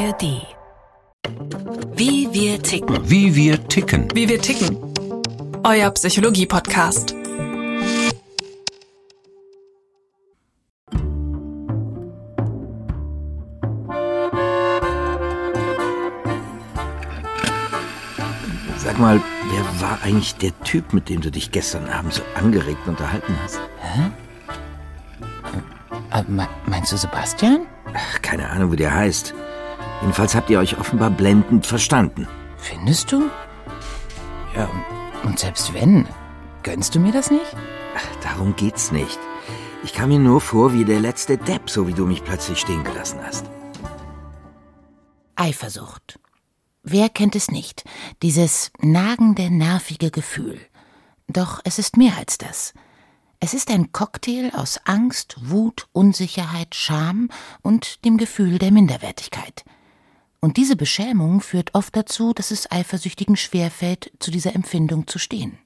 ARD. Wie wir ticken. Wie wir ticken. Wie wir ticken. Euer Psychologie-Podcast. Sag mal, wer war eigentlich der Typ, mit dem du dich gestern Abend so angeregt unterhalten hast? Hä? Äh, meinst du Sebastian? Ach, keine Ahnung, wie der heißt. Jedenfalls habt ihr euch offenbar blendend verstanden. Findest du? Ja, und, und selbst wenn, gönnst du mir das nicht? Ach, darum geht's nicht. Ich kam mir nur vor wie der letzte Depp, so wie du mich plötzlich stehen gelassen hast. Eifersucht. Wer kennt es nicht? Dieses nagende, nervige Gefühl. Doch es ist mehr als das. Es ist ein Cocktail aus Angst, Wut, Unsicherheit, Scham und dem Gefühl der Minderwertigkeit. Und diese Beschämung führt oft dazu, dass es Eifersüchtigen schwerfällt, zu dieser Empfindung zu stehen.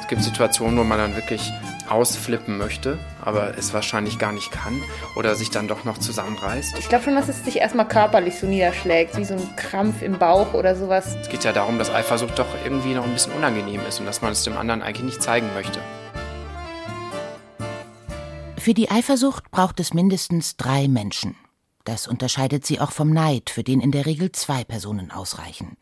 Es gibt Situationen, wo man dann wirklich ausflippen möchte, aber es wahrscheinlich gar nicht kann oder sich dann doch noch zusammenreißt. Ich glaube schon, dass es sich erstmal körperlich so niederschlägt, wie so ein Krampf im Bauch oder sowas. Es geht ja darum, dass Eifersucht doch irgendwie noch ein bisschen unangenehm ist und dass man es dem anderen eigentlich nicht zeigen möchte. Für die Eifersucht braucht es mindestens drei Menschen. Das unterscheidet sie auch vom Neid, für den in der Regel zwei Personen ausreichen.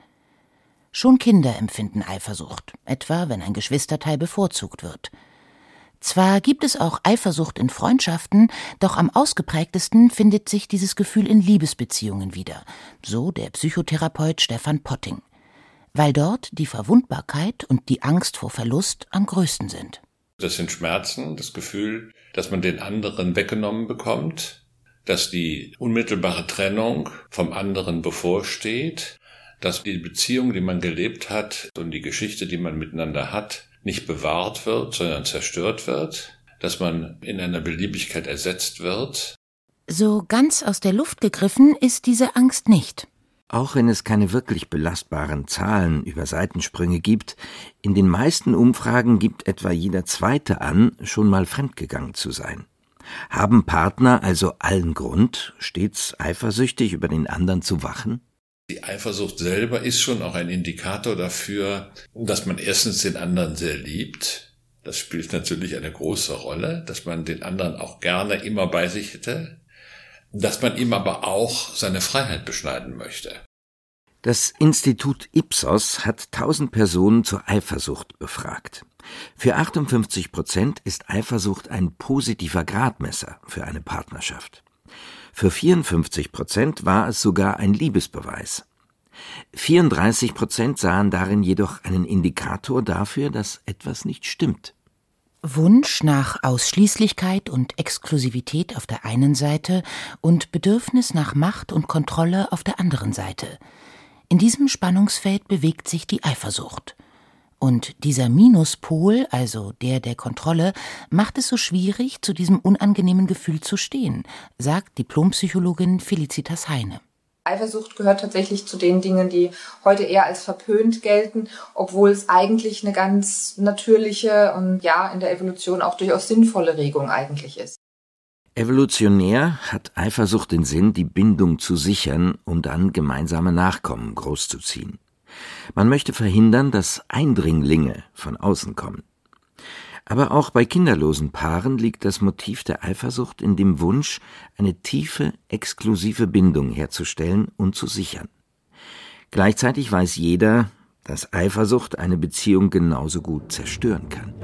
Schon Kinder empfinden Eifersucht, etwa wenn ein Geschwisterteil bevorzugt wird. Zwar gibt es auch Eifersucht in Freundschaften, doch am ausgeprägtesten findet sich dieses Gefühl in Liebesbeziehungen wieder, so der Psychotherapeut Stefan Potting, weil dort die Verwundbarkeit und die Angst vor Verlust am größten sind. Das sind Schmerzen, das Gefühl, dass man den anderen weggenommen bekommt, dass die unmittelbare Trennung vom anderen bevorsteht, dass die Beziehung, die man gelebt hat und die Geschichte, die man miteinander hat, nicht bewahrt wird, sondern zerstört wird, dass man in einer Beliebigkeit ersetzt wird. So ganz aus der Luft gegriffen ist diese Angst nicht. Auch wenn es keine wirklich belastbaren Zahlen über Seitensprünge gibt, in den meisten Umfragen gibt etwa jeder Zweite an, schon mal fremdgegangen zu sein. Haben Partner also allen Grund, stets eifersüchtig über den anderen zu wachen? Die Eifersucht selber ist schon auch ein Indikator dafür, dass man erstens den anderen sehr liebt. Das spielt natürlich eine große Rolle, dass man den anderen auch gerne immer bei sich hätte dass man ihm aber auch seine Freiheit beschneiden möchte. Das Institut Ipsos hat 1000 Personen zur Eifersucht befragt. Für 58 Prozent ist Eifersucht ein positiver Gradmesser für eine Partnerschaft. Für 54 Prozent war es sogar ein Liebesbeweis. 34 Prozent sahen darin jedoch einen Indikator dafür, dass etwas nicht stimmt. Wunsch nach Ausschließlichkeit und Exklusivität auf der einen Seite und Bedürfnis nach Macht und Kontrolle auf der anderen Seite. In diesem Spannungsfeld bewegt sich die Eifersucht. Und dieser Minuspol, also der der Kontrolle, macht es so schwierig, zu diesem unangenehmen Gefühl zu stehen, sagt Diplompsychologin Felicitas Heine. Eifersucht gehört tatsächlich zu den Dingen, die heute eher als verpönt gelten, obwohl es eigentlich eine ganz natürliche und ja, in der Evolution auch durchaus sinnvolle Regung eigentlich ist. Evolutionär hat Eifersucht den Sinn, die Bindung zu sichern, um dann gemeinsame Nachkommen großzuziehen. Man möchte verhindern, dass Eindringlinge von außen kommen. Aber auch bei kinderlosen Paaren liegt das Motiv der Eifersucht in dem Wunsch, eine tiefe, exklusive Bindung herzustellen und zu sichern. Gleichzeitig weiß jeder, dass Eifersucht eine Beziehung genauso gut zerstören kann.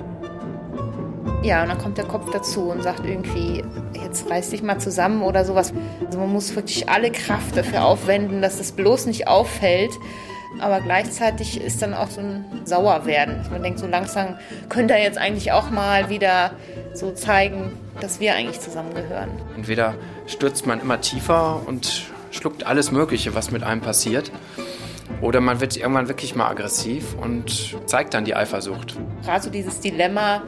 Ja, und dann kommt der Kopf dazu und sagt irgendwie, jetzt reiß dich mal zusammen oder sowas. Also man muss wirklich alle Kraft dafür aufwenden, dass das bloß nicht auffällt aber gleichzeitig ist dann auch so ein Sauerwerden. Man denkt so langsam, könnte er jetzt eigentlich auch mal wieder so zeigen, dass wir eigentlich zusammengehören. Entweder stürzt man immer tiefer und schluckt alles Mögliche, was mit einem passiert. Oder man wird irgendwann wirklich mal aggressiv und zeigt dann die Eifersucht. Gerade so dieses Dilemma,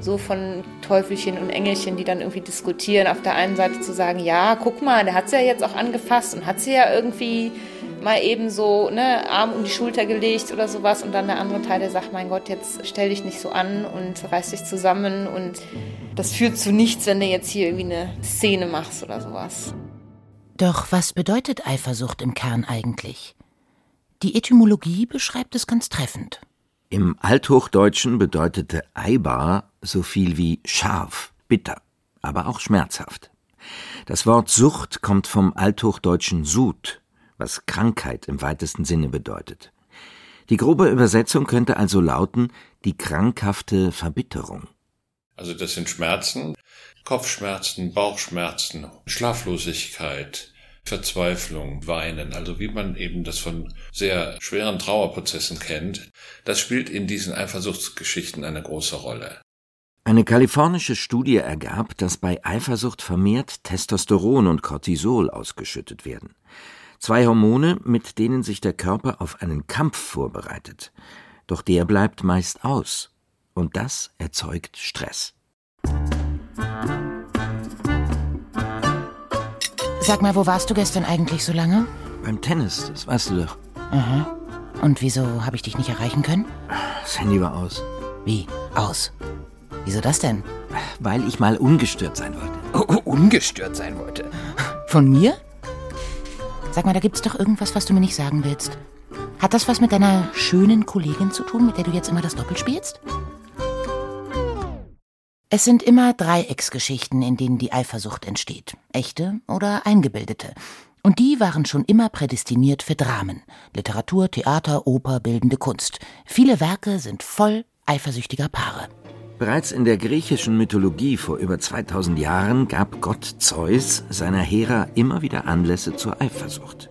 so von Teufelchen und Engelchen, die dann irgendwie diskutieren. Auf der einen Seite zu sagen, ja, guck mal, der hat sie ja jetzt auch angefasst und hat sie ja irgendwie mal eben so ne, Arm um die Schulter gelegt oder sowas und dann der andere Teil, der sagt, mein Gott, jetzt stell dich nicht so an und reiß dich zusammen und das führt zu nichts, wenn du jetzt hier irgendwie eine Szene machst oder sowas. Doch was bedeutet Eifersucht im Kern eigentlich? Die Etymologie beschreibt es ganz treffend. Im Althochdeutschen bedeutete Eibar so viel wie scharf, bitter, aber auch schmerzhaft. Das Wort Sucht kommt vom althochdeutschen Sud, was Krankheit im weitesten Sinne bedeutet. Die grobe Übersetzung könnte also lauten die krankhafte Verbitterung. Also das sind Schmerzen, Kopfschmerzen, Bauchschmerzen, Schlaflosigkeit, Verzweiflung, Weinen, also wie man eben das von sehr schweren Trauerprozessen kennt, das spielt in diesen Eifersuchtsgeschichten eine große Rolle. Eine kalifornische Studie ergab, dass bei Eifersucht vermehrt Testosteron und Cortisol ausgeschüttet werden. Zwei Hormone, mit denen sich der Körper auf einen Kampf vorbereitet. Doch der bleibt meist aus. Und das erzeugt Stress. Sag mal, wo warst du gestern eigentlich so lange? Beim Tennis, das weißt du doch. Aha. Und wieso habe ich dich nicht erreichen können? Das Handy war aus. Wie? Aus? Wieso das denn? Weil ich mal ungestört sein wollte. Oh, oh, ungestört sein wollte? Von mir? Sag mal, da gibt's doch irgendwas, was du mir nicht sagen willst. Hat das was mit deiner schönen Kollegin zu tun, mit der du jetzt immer das Doppel spielst? Es sind immer Dreiecksgeschichten, in denen die Eifersucht entsteht. Echte oder eingebildete. Und die waren schon immer prädestiniert für Dramen. Literatur, Theater, Oper, bildende Kunst. Viele Werke sind voll eifersüchtiger Paare. Bereits in der griechischen Mythologie vor über 2000 Jahren gab Gott Zeus seiner Hera immer wieder Anlässe zur Eifersucht.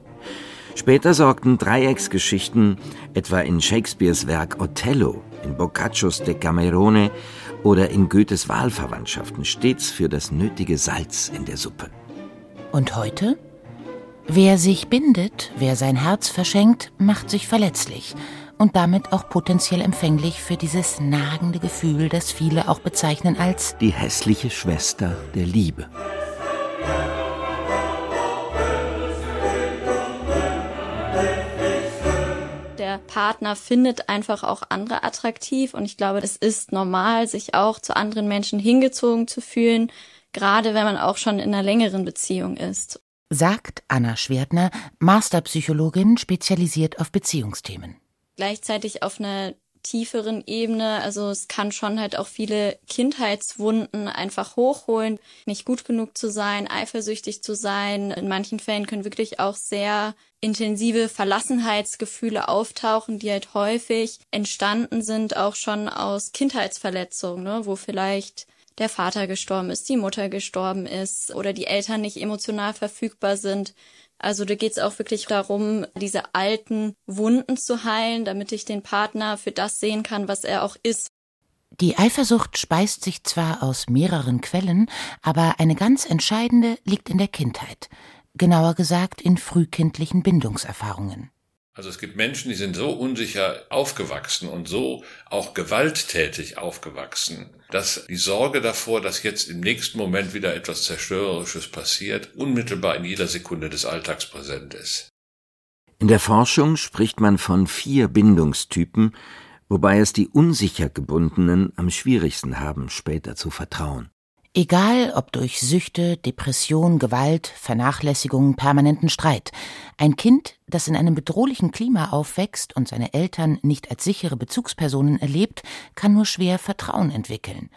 Später sorgten Dreiecksgeschichten, etwa in Shakespeares Werk Othello, in Boccaccios Decamerone oder in Goethes Wahlverwandtschaften stets für das nötige Salz in der Suppe. Und heute? Wer sich bindet, wer sein Herz verschenkt, macht sich verletzlich und damit auch potenziell empfänglich für dieses nagende Gefühl, das viele auch bezeichnen als die hässliche Schwester der Liebe. der Partner findet einfach auch andere attraktiv und ich glaube, es ist normal, sich auch zu anderen Menschen hingezogen zu fühlen, gerade wenn man auch schon in einer längeren Beziehung ist. Sagt Anna Schwertner, Masterpsychologin, spezialisiert auf Beziehungsthemen. Gleichzeitig auf einer tieferen Ebene. Also es kann schon halt auch viele Kindheitswunden einfach hochholen, nicht gut genug zu sein, eifersüchtig zu sein. In manchen Fällen können wirklich auch sehr intensive Verlassenheitsgefühle auftauchen, die halt häufig entstanden sind, auch schon aus Kindheitsverletzungen, ne, wo vielleicht der Vater gestorben ist, die Mutter gestorben ist oder die Eltern nicht emotional verfügbar sind. Also da geht es auch wirklich darum, diese alten Wunden zu heilen, damit ich den Partner für das sehen kann, was er auch ist. Die Eifersucht speist sich zwar aus mehreren Quellen, aber eine ganz entscheidende liegt in der Kindheit, genauer gesagt in frühkindlichen Bindungserfahrungen. Also es gibt Menschen, die sind so unsicher aufgewachsen und so auch gewalttätig aufgewachsen, dass die Sorge davor, dass jetzt im nächsten Moment wieder etwas Zerstörerisches passiert, unmittelbar in jeder Sekunde des Alltags präsent ist. In der Forschung spricht man von vier Bindungstypen, wobei es die unsicher gebundenen am schwierigsten haben, später zu vertrauen. Egal ob durch Süchte, Depression, Gewalt, Vernachlässigung, permanenten Streit. Ein Kind, das in einem bedrohlichen Klima aufwächst und seine Eltern nicht als sichere Bezugspersonen erlebt, kann nur schwer Vertrauen entwickeln.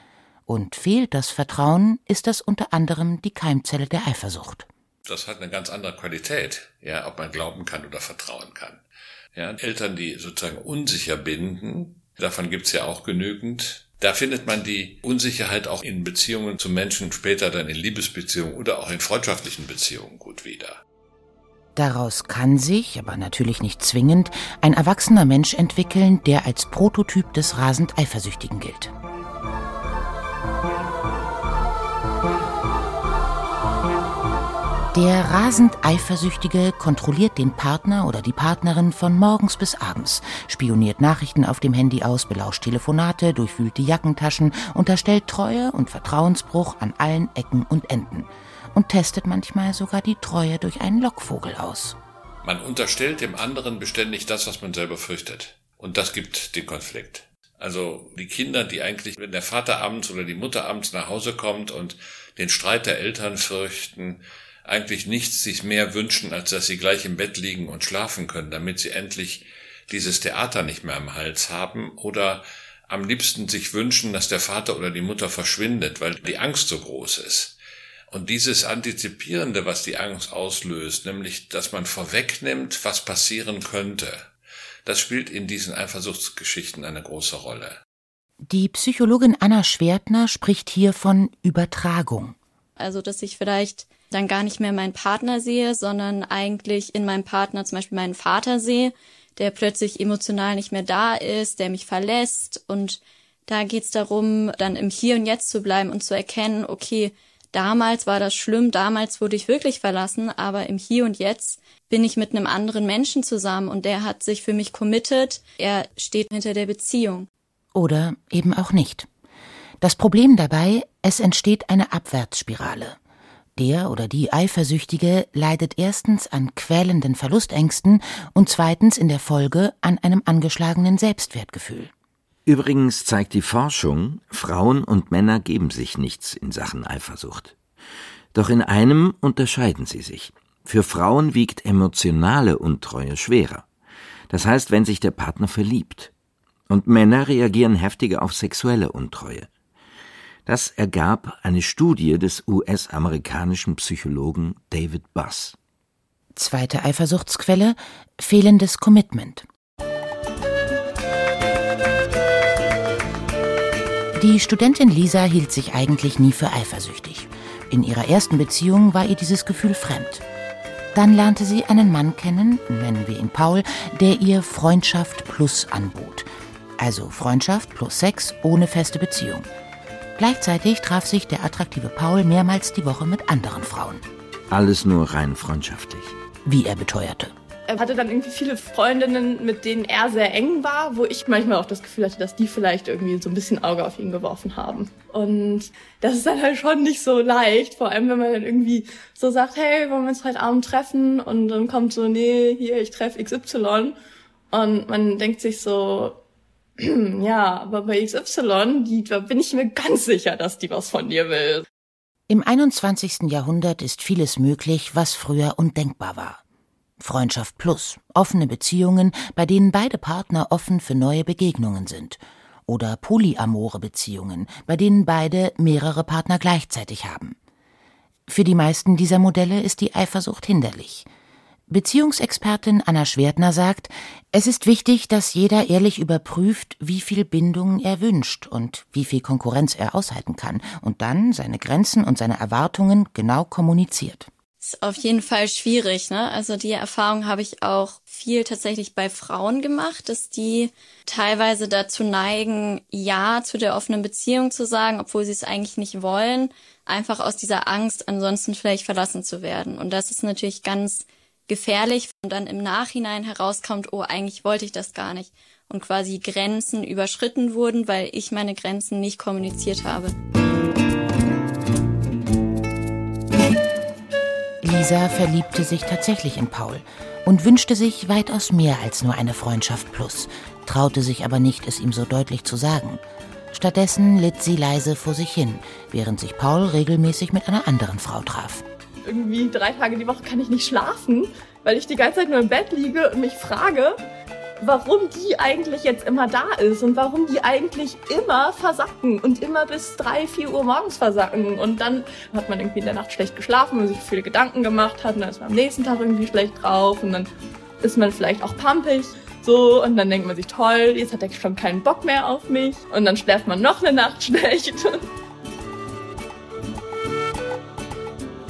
Und fehlt das Vertrauen, ist das unter anderem die Keimzelle der Eifersucht. Das hat eine ganz andere Qualität, ja, ob man glauben kann oder vertrauen kann. Ja, Eltern, die sozusagen unsicher binden, davon gibt's ja auch genügend, da findet man die Unsicherheit auch in Beziehungen zu Menschen, später dann in Liebesbeziehungen oder auch in freundschaftlichen Beziehungen gut wieder. Daraus kann sich, aber natürlich nicht zwingend, ein erwachsener Mensch entwickeln, der als Prototyp des rasend Eifersüchtigen gilt. Der rasend Eifersüchtige kontrolliert den Partner oder die Partnerin von morgens bis abends, spioniert Nachrichten auf dem Handy aus, belauscht Telefonate, durchwühlt die Jackentaschen, unterstellt Treue und Vertrauensbruch an allen Ecken und Enden und testet manchmal sogar die Treue durch einen Lockvogel aus. Man unterstellt dem anderen beständig das, was man selber fürchtet. Und das gibt den Konflikt. Also die Kinder, die eigentlich, wenn der Vater abends oder die Mutter abends nach Hause kommt und den Streit der Eltern fürchten, eigentlich nichts sich mehr wünschen, als dass sie gleich im Bett liegen und schlafen können, damit sie endlich dieses Theater nicht mehr am Hals haben oder am liebsten sich wünschen, dass der Vater oder die Mutter verschwindet, weil die Angst so groß ist. Und dieses Antizipierende, was die Angst auslöst, nämlich, dass man vorwegnimmt, was passieren könnte, das spielt in diesen Eifersuchtsgeschichten eine große Rolle. Die Psychologin Anna Schwertner spricht hier von Übertragung. Also, dass ich vielleicht dann gar nicht mehr meinen Partner sehe, sondern eigentlich in meinem Partner zum Beispiel meinen Vater sehe, der plötzlich emotional nicht mehr da ist, der mich verlässt. Und da geht's darum, dann im Hier und Jetzt zu bleiben und zu erkennen, okay, damals war das schlimm, damals wurde ich wirklich verlassen, aber im Hier und Jetzt bin ich mit einem anderen Menschen zusammen und der hat sich für mich committed, er steht hinter der Beziehung. Oder eben auch nicht. Das Problem dabei, es entsteht eine Abwärtsspirale. Der oder die Eifersüchtige leidet erstens an quälenden Verlustängsten und zweitens in der Folge an einem angeschlagenen Selbstwertgefühl. Übrigens zeigt die Forschung, Frauen und Männer geben sich nichts in Sachen Eifersucht. Doch in einem unterscheiden sie sich. Für Frauen wiegt emotionale Untreue schwerer. Das heißt, wenn sich der Partner verliebt. Und Männer reagieren heftiger auf sexuelle Untreue. Das ergab eine Studie des US-amerikanischen Psychologen David Buss. Zweite Eifersuchtsquelle fehlendes Commitment. Die Studentin Lisa hielt sich eigentlich nie für eifersüchtig. In ihrer ersten Beziehung war ihr dieses Gefühl fremd. Dann lernte sie einen Mann kennen, nennen wir ihn Paul, der ihr Freundschaft plus anbot. Also Freundschaft plus Sex ohne feste Beziehung. Gleichzeitig traf sich der attraktive Paul mehrmals die Woche mit anderen Frauen. Alles nur rein freundschaftlich. Wie er beteuerte. Er hatte dann irgendwie viele Freundinnen, mit denen er sehr eng war, wo ich manchmal auch das Gefühl hatte, dass die vielleicht irgendwie so ein bisschen Auge auf ihn geworfen haben. Und das ist dann halt schon nicht so leicht, vor allem wenn man dann irgendwie so sagt, hey, wollen wir uns heute Abend treffen? Und dann kommt so, nee, hier, ich treffe XY. Und man denkt sich so, ja, aber bei XY, die, da bin ich mir ganz sicher, dass die was von dir will. Im 21. Jahrhundert ist vieles möglich, was früher undenkbar war. Freundschaft plus, offene Beziehungen, bei denen beide Partner offen für neue Begegnungen sind. Oder polyamore Beziehungen, bei denen beide mehrere Partner gleichzeitig haben. Für die meisten dieser Modelle ist die Eifersucht hinderlich. Beziehungsexpertin Anna Schwertner sagt, es ist wichtig, dass jeder ehrlich überprüft, wie viel Bindung er wünscht und wie viel Konkurrenz er aushalten kann und dann seine Grenzen und seine Erwartungen genau kommuniziert. Ist auf jeden Fall schwierig, ne? Also die Erfahrung habe ich auch viel tatsächlich bei Frauen gemacht, dass die teilweise dazu neigen, ja zu der offenen Beziehung zu sagen, obwohl sie es eigentlich nicht wollen, einfach aus dieser Angst, ansonsten vielleicht verlassen zu werden. Und das ist natürlich ganz gefährlich und dann im Nachhinein herauskommt, oh, eigentlich wollte ich das gar nicht und quasi Grenzen überschritten wurden, weil ich meine Grenzen nicht kommuniziert habe. Lisa verliebte sich tatsächlich in Paul und wünschte sich weitaus mehr als nur eine Freundschaft plus, traute sich aber nicht, es ihm so deutlich zu sagen. Stattdessen litt sie leise vor sich hin, während sich Paul regelmäßig mit einer anderen Frau traf irgendwie drei Tage die Woche kann ich nicht schlafen, weil ich die ganze Zeit nur im Bett liege und mich frage, warum die eigentlich jetzt immer da ist und warum die eigentlich immer versacken und immer bis drei, vier Uhr morgens versacken. Und dann hat man irgendwie in der Nacht schlecht geschlafen und sich viele Gedanken gemacht hat und dann ist man am nächsten Tag irgendwie schlecht drauf und dann ist man vielleicht auch pampig. So, und dann denkt man sich, toll, jetzt hat er schon keinen Bock mehr auf mich. Und dann schläft man noch eine Nacht schlecht.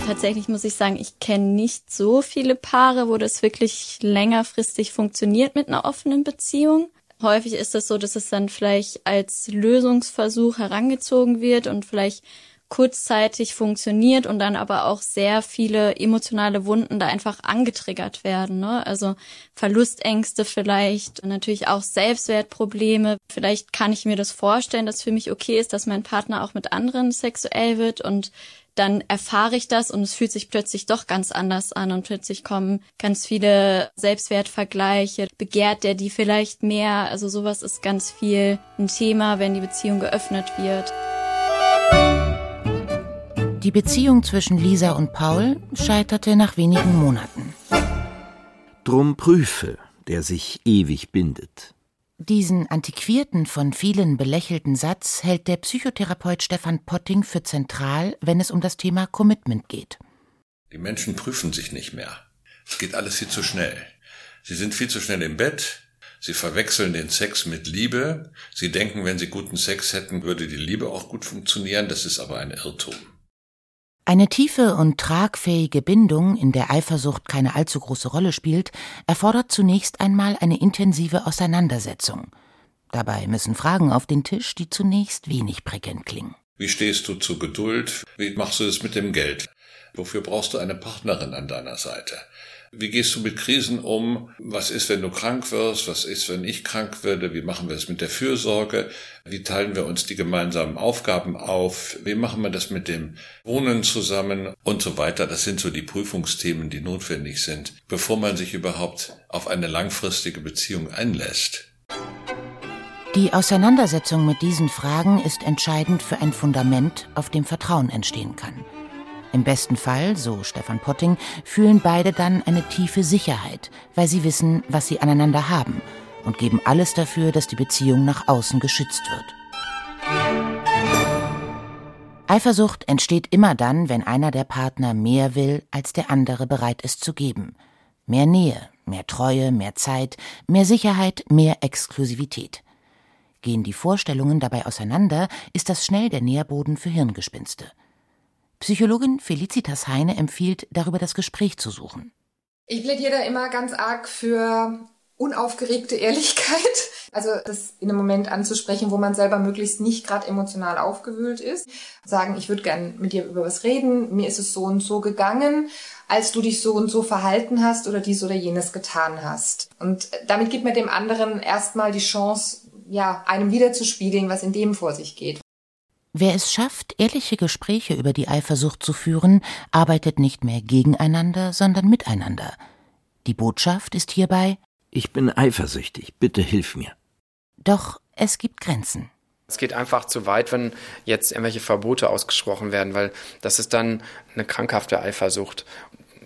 Tatsächlich muss ich sagen, ich kenne nicht so viele Paare, wo das wirklich längerfristig funktioniert mit einer offenen Beziehung. Häufig ist es so, dass es dann vielleicht als Lösungsversuch herangezogen wird und vielleicht kurzzeitig funktioniert und dann aber auch sehr viele emotionale Wunden da einfach angetriggert werden. Ne? Also Verlustängste vielleicht, natürlich auch Selbstwertprobleme. Vielleicht kann ich mir das vorstellen, dass für mich okay ist, dass mein Partner auch mit anderen sexuell wird und dann erfahre ich das und es fühlt sich plötzlich doch ganz anders an und plötzlich kommen ganz viele Selbstwertvergleiche. Begehrt der die vielleicht mehr? Also sowas ist ganz viel ein Thema, wenn die Beziehung geöffnet wird. Die Beziehung zwischen Lisa und Paul scheiterte nach wenigen Monaten. Drum prüfe, der sich ewig bindet. Diesen antiquierten, von vielen belächelten Satz hält der Psychotherapeut Stefan Potting für zentral, wenn es um das Thema Commitment geht. Die Menschen prüfen sich nicht mehr. Es geht alles viel zu schnell. Sie sind viel zu schnell im Bett. Sie verwechseln den Sex mit Liebe. Sie denken, wenn sie guten Sex hätten, würde die Liebe auch gut funktionieren. Das ist aber ein Irrtum. Eine tiefe und tragfähige Bindung, in der Eifersucht keine allzu große Rolle spielt, erfordert zunächst einmal eine intensive Auseinandersetzung. Dabei müssen Fragen auf den Tisch, die zunächst wenig prickelnd klingen. Wie stehst du zu Geduld? Wie machst du es mit dem Geld? Wofür brauchst du eine Partnerin an deiner Seite? Wie gehst du mit Krisen um? Was ist, wenn du krank wirst? Was ist, wenn ich krank werde? Wie machen wir es mit der Fürsorge? Wie teilen wir uns die gemeinsamen Aufgaben auf? Wie machen wir das mit dem Wohnen zusammen und so weiter? Das sind so die Prüfungsthemen, die notwendig sind, bevor man sich überhaupt auf eine langfristige Beziehung einlässt. Die Auseinandersetzung mit diesen Fragen ist entscheidend für ein Fundament, auf dem Vertrauen entstehen kann. Im besten Fall, so Stefan Potting, fühlen beide dann eine tiefe Sicherheit, weil sie wissen, was sie aneinander haben und geben alles dafür, dass die Beziehung nach außen geschützt wird. Eifersucht entsteht immer dann, wenn einer der Partner mehr will, als der andere bereit ist zu geben. Mehr Nähe, mehr Treue, mehr Zeit, mehr Sicherheit, mehr Exklusivität. Gehen die Vorstellungen dabei auseinander, ist das schnell der Nährboden für Hirngespinste. Psychologin Felicitas Heine empfiehlt, darüber das Gespräch zu suchen. Ich plädiere da immer ganz arg für unaufgeregte Ehrlichkeit. Also das in einem Moment anzusprechen, wo man selber möglichst nicht gerade emotional aufgewühlt ist. Sagen, ich würde gern mit dir über was reden. Mir ist es so und so gegangen, als du dich so und so verhalten hast oder dies oder jenes getan hast. Und damit gibt man dem anderen erstmal die Chance, ja, einem wiederzuspiegeln, was in dem vor sich geht. Wer es schafft, ehrliche Gespräche über die Eifersucht zu führen, arbeitet nicht mehr gegeneinander, sondern miteinander. Die Botschaft ist hierbei Ich bin eifersüchtig, bitte hilf mir. Doch es gibt Grenzen. Es geht einfach zu weit, wenn jetzt irgendwelche Verbote ausgesprochen werden, weil das ist dann eine krankhafte Eifersucht.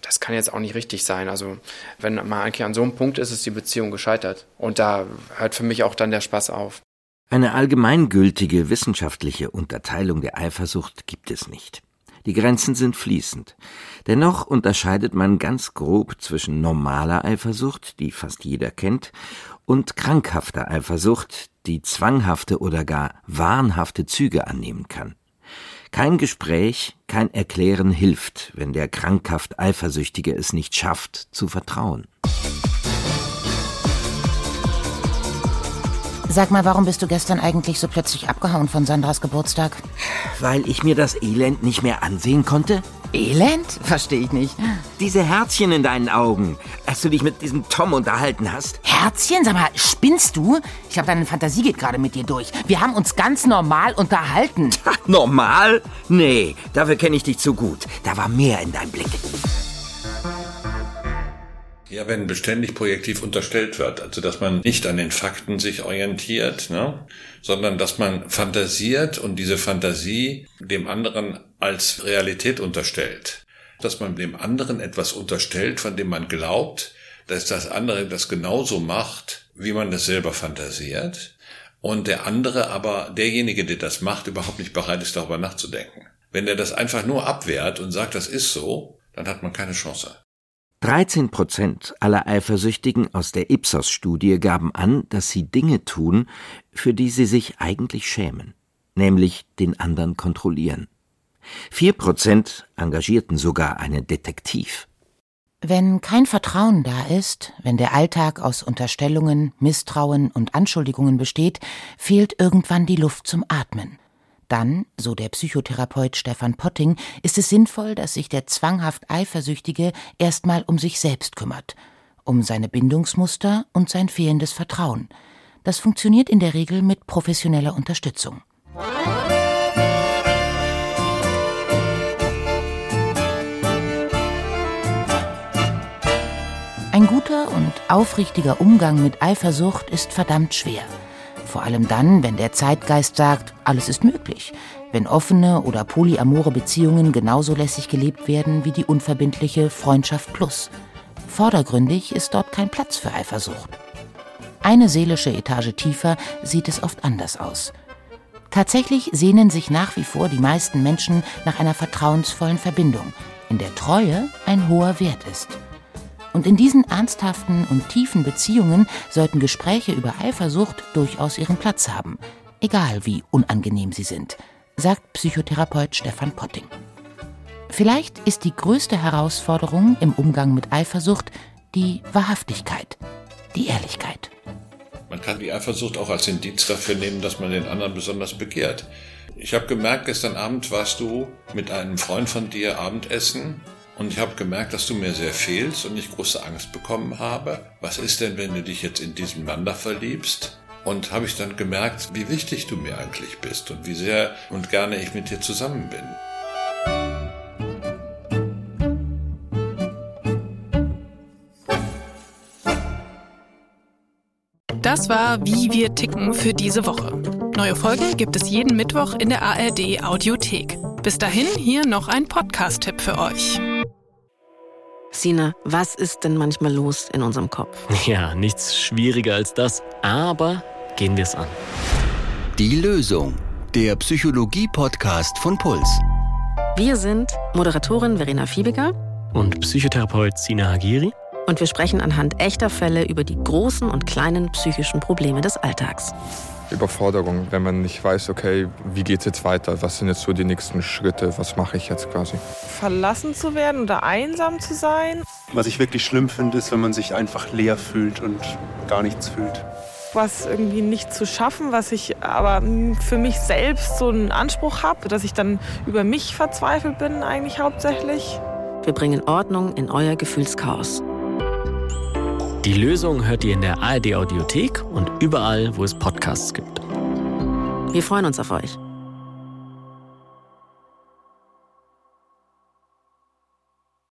Das kann jetzt auch nicht richtig sein. Also wenn man eigentlich an so einem Punkt ist, ist die Beziehung gescheitert. Und da hört für mich auch dann der Spaß auf. Eine allgemeingültige wissenschaftliche Unterteilung der Eifersucht gibt es nicht. Die Grenzen sind fließend. Dennoch unterscheidet man ganz grob zwischen normaler Eifersucht, die fast jeder kennt, und krankhafter Eifersucht, die zwanghafte oder gar wahnhafte Züge annehmen kann. Kein Gespräch, kein Erklären hilft, wenn der krankhaft Eifersüchtige es nicht schafft, zu vertrauen. Sag mal, warum bist du gestern eigentlich so plötzlich abgehauen von Sandras Geburtstag? Weil ich mir das Elend nicht mehr ansehen konnte? Elend? Verstehe ich nicht. Diese Herzchen in deinen Augen, als du dich mit diesem Tom unterhalten hast. Herzchen? Sag mal, spinnst du? Ich glaube, deine Fantasie geht gerade mit dir durch. Wir haben uns ganz normal unterhalten. Normal? Nee, dafür kenne ich dich zu gut. Da war mehr in deinem Blick. Ja, wenn beständig projektiv unterstellt wird, also dass man nicht an den Fakten sich orientiert, ne, sondern dass man fantasiert und diese Fantasie dem anderen als Realität unterstellt. Dass man dem anderen etwas unterstellt, von dem man glaubt, dass das andere das genauso macht, wie man das selber fantasiert, und der andere aber, derjenige, der das macht, überhaupt nicht bereit ist, darüber nachzudenken. Wenn er das einfach nur abwehrt und sagt, das ist so, dann hat man keine Chance. 13 Prozent aller Eifersüchtigen aus der Ipsos-Studie gaben an, dass sie Dinge tun, für die sie sich eigentlich schämen, nämlich den anderen kontrollieren. Vier Prozent engagierten sogar einen Detektiv. Wenn kein Vertrauen da ist, wenn der Alltag aus Unterstellungen, Misstrauen und Anschuldigungen besteht, fehlt irgendwann die Luft zum Atmen. Dann, so der Psychotherapeut Stefan Potting, ist es sinnvoll, dass sich der zwanghaft Eifersüchtige erstmal um sich selbst kümmert, um seine Bindungsmuster und sein fehlendes Vertrauen. Das funktioniert in der Regel mit professioneller Unterstützung. Ein guter und aufrichtiger Umgang mit Eifersucht ist verdammt schwer. Vor allem dann, wenn der Zeitgeist sagt, alles ist möglich. Wenn offene oder polyamore Beziehungen genauso lässig gelebt werden wie die unverbindliche Freundschaft plus. Vordergründig ist dort kein Platz für Eifersucht. Eine seelische Etage tiefer sieht es oft anders aus. Tatsächlich sehnen sich nach wie vor die meisten Menschen nach einer vertrauensvollen Verbindung, in der Treue ein hoher Wert ist. Und in diesen ernsthaften und tiefen Beziehungen sollten Gespräche über Eifersucht durchaus ihren Platz haben, egal wie unangenehm sie sind, sagt Psychotherapeut Stefan Potting. Vielleicht ist die größte Herausforderung im Umgang mit Eifersucht die Wahrhaftigkeit, die Ehrlichkeit. Man kann die Eifersucht auch als Indiz dafür nehmen, dass man den anderen besonders begehrt. Ich habe gemerkt, gestern Abend warst du mit einem Freund von dir Abendessen und ich habe gemerkt, dass du mir sehr fehlst und ich große Angst bekommen habe. Was ist denn, wenn du dich jetzt in diesen da verliebst? Und habe ich dann gemerkt, wie wichtig du mir eigentlich bist und wie sehr und gerne ich mit dir zusammen bin. Das war Wie wir ticken für diese Woche. Neue Folgen gibt es jeden Mittwoch in der ARD Audiothek. Bis dahin hier noch ein Podcast-Tipp für euch. Sina, was ist denn manchmal los in unserem Kopf? Ja, nichts schwieriger als das, aber gehen wir es an. Die Lösung. Der Psychologie-Podcast von Puls. Wir sind Moderatorin Verena Fiebiger und Psychotherapeut Sina Hagiri. Und wir sprechen anhand echter Fälle über die großen und kleinen psychischen Probleme des Alltags. Überforderung, wenn man nicht weiß, okay, wie geht es jetzt weiter? Was sind jetzt so die nächsten Schritte? Was mache ich jetzt quasi? Verlassen zu werden oder einsam zu sein. Was ich wirklich schlimm finde, ist, wenn man sich einfach leer fühlt und gar nichts fühlt. Was irgendwie nicht zu schaffen, was ich aber für mich selbst so einen Anspruch habe, dass ich dann über mich verzweifelt bin, eigentlich hauptsächlich. Wir bringen Ordnung in euer Gefühlschaos. Die Lösung hört ihr in der ARD Audiothek und überall, wo es Podcasts gibt. Wir freuen uns auf euch.